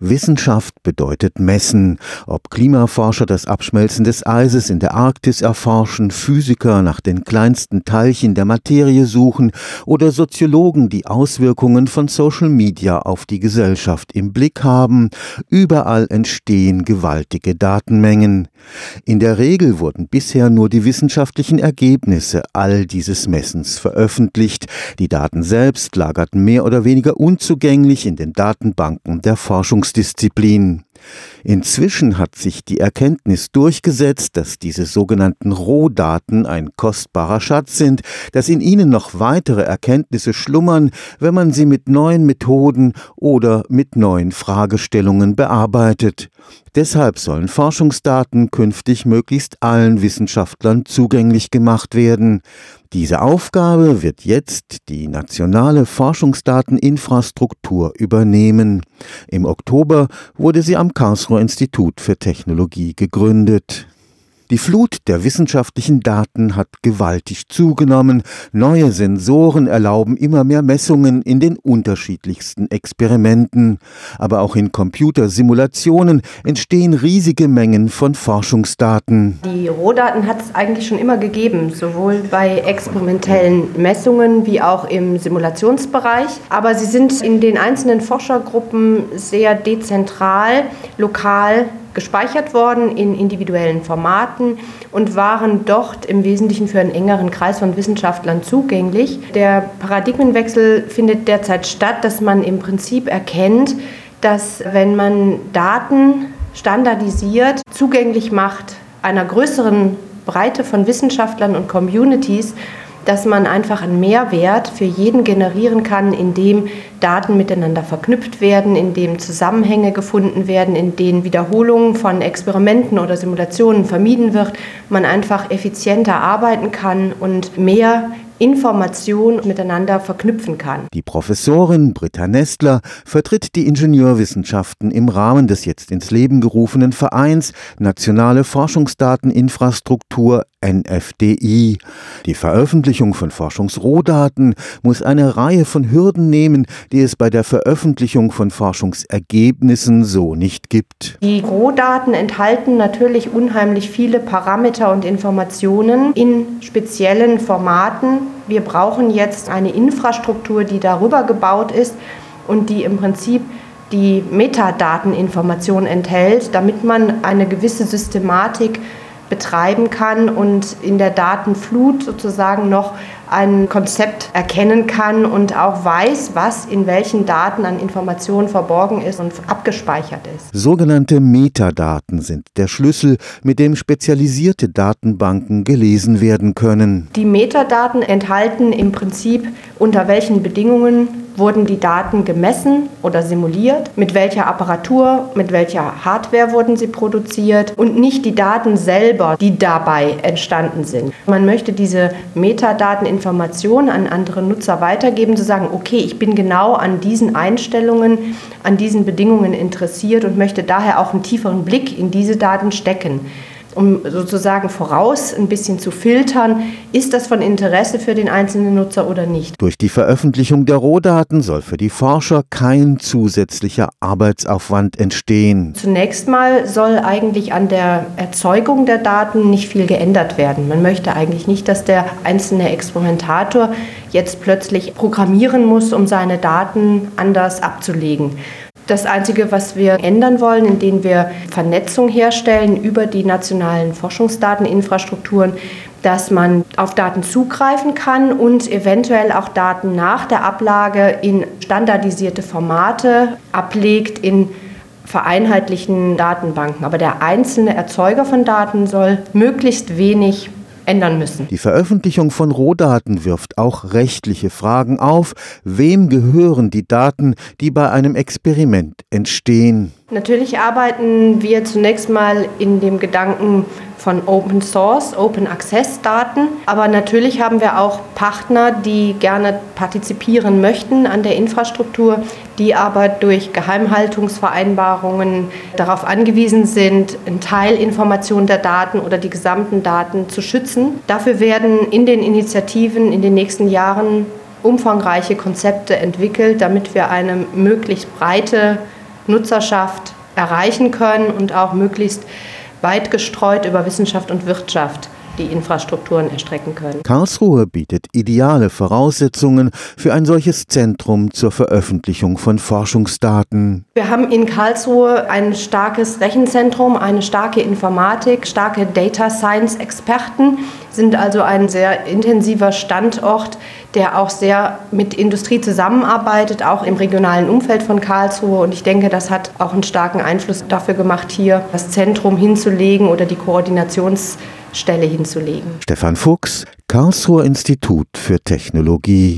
Wissenschaft bedeutet messen. Ob Klimaforscher das Abschmelzen des Eises in der Arktis erforschen, Physiker nach den kleinsten Teilchen der Materie suchen oder Soziologen die Auswirkungen von Social Media auf die Gesellschaft im Blick haben, überall entstehen gewaltige Datenmengen. In der Regel wurden bisher nur die wissenschaftlichen Ergebnisse all dieses Messens veröffentlicht. Die Daten selbst lagerten mehr oder weniger unzugänglich in den Datenbanken der Forschungs Forschungsdisziplin. Inzwischen hat sich die Erkenntnis durchgesetzt, dass diese sogenannten Rohdaten ein kostbarer Schatz sind, dass in ihnen noch weitere Erkenntnisse schlummern, wenn man sie mit neuen Methoden oder mit neuen Fragestellungen bearbeitet. Deshalb sollen Forschungsdaten künftig möglichst allen Wissenschaftlern zugänglich gemacht werden. Diese Aufgabe wird jetzt die nationale Forschungsdateninfrastruktur übernehmen. Im Oktober wurde sie am Karlsruher Institut für Technologie gegründet. Die Flut der wissenschaftlichen Daten hat gewaltig zugenommen. Neue Sensoren erlauben immer mehr Messungen in den unterschiedlichsten Experimenten. Aber auch in Computersimulationen entstehen riesige Mengen von Forschungsdaten. Die Rohdaten hat es eigentlich schon immer gegeben, sowohl bei experimentellen Messungen wie auch im Simulationsbereich. Aber sie sind in den einzelnen Forschergruppen sehr dezentral, lokal gespeichert worden in individuellen Formaten und waren dort im Wesentlichen für einen engeren Kreis von Wissenschaftlern zugänglich. Der Paradigmenwechsel findet derzeit statt, dass man im Prinzip erkennt, dass wenn man Daten standardisiert zugänglich macht einer größeren Breite von Wissenschaftlern und Communities, dass man einfach einen Mehrwert für jeden generieren kann, indem Daten miteinander verknüpft werden, indem Zusammenhänge gefunden werden, in denen Wiederholungen von Experimenten oder Simulationen vermieden wird, man einfach effizienter arbeiten kann und mehr Information miteinander verknüpfen kann. Die Professorin Britta Nestler vertritt die Ingenieurwissenschaften im Rahmen des jetzt ins Leben gerufenen Vereins Nationale Forschungsdateninfrastruktur NFDI. Die Veröffentlichung von Forschungsrohdaten muss eine Reihe von Hürden nehmen, die es bei der Veröffentlichung von Forschungsergebnissen so nicht gibt. Die Rohdaten enthalten natürlich unheimlich viele Parameter und Informationen in speziellen Formaten. Wir brauchen jetzt eine Infrastruktur, die darüber gebaut ist und die im Prinzip die Metadateninformation enthält, damit man eine gewisse Systematik betreiben kann und in der Datenflut sozusagen noch ein Konzept erkennen kann und auch weiß, was in welchen Daten an Informationen verborgen ist und abgespeichert ist. Sogenannte Metadaten sind der Schlüssel, mit dem spezialisierte Datenbanken gelesen werden können. Die Metadaten enthalten im Prinzip, unter welchen Bedingungen wurden die Daten gemessen oder simuliert, mit welcher Apparatur, mit welcher Hardware wurden sie produziert? Und nicht die Daten selber, die dabei entstanden sind. Man möchte diese Metadateninformationen an andere Nutzer weitergeben, zu sagen, okay, ich bin genau an diesen Einstellungen, an diesen Bedingungen interessiert und möchte daher auch einen tieferen Blick in diese Daten stecken um sozusagen voraus ein bisschen zu filtern, ist das von Interesse für den einzelnen Nutzer oder nicht. Durch die Veröffentlichung der Rohdaten soll für die Forscher kein zusätzlicher Arbeitsaufwand entstehen. Zunächst mal soll eigentlich an der Erzeugung der Daten nicht viel geändert werden. Man möchte eigentlich nicht, dass der einzelne Experimentator jetzt plötzlich programmieren muss, um seine Daten anders abzulegen. Das Einzige, was wir ändern wollen, indem wir Vernetzung herstellen über die nationalen Forschungsdateninfrastrukturen, dass man auf Daten zugreifen kann und eventuell auch Daten nach der Ablage in standardisierte Formate ablegt, in vereinheitlichen Datenbanken. Aber der einzelne Erzeuger von Daten soll möglichst wenig ändern müssen. Die Veröffentlichung von Rohdaten wirft auch rechtliche Fragen auf. Wem gehören die Daten, die bei einem Experiment entstehen? Natürlich arbeiten wir zunächst mal in dem Gedanken von Open Source, Open Access Daten. Aber natürlich haben wir auch Partner, die gerne partizipieren möchten an der Infrastruktur, die aber durch Geheimhaltungsvereinbarungen darauf angewiesen sind, einen Teil Information der Daten oder die gesamten Daten zu schützen. Dafür werden in den Initiativen in den nächsten Jahren umfangreiche Konzepte entwickelt, damit wir eine möglichst breite Nutzerschaft erreichen können und auch möglichst weit gestreut über Wissenschaft und Wirtschaft die Infrastrukturen erstrecken können. Karlsruhe bietet ideale Voraussetzungen für ein solches Zentrum zur Veröffentlichung von Forschungsdaten. Wir haben in Karlsruhe ein starkes Rechenzentrum, eine starke Informatik, starke Data Science Experten, sind also ein sehr intensiver Standort, der auch sehr mit Industrie zusammenarbeitet, auch im regionalen Umfeld von Karlsruhe. Und ich denke, das hat auch einen starken Einfluss dafür gemacht, hier das Zentrum hinzulegen oder die Koordinationsstelle hinzulegen. Stefan Fuchs, Karlsruher Institut für Technologie.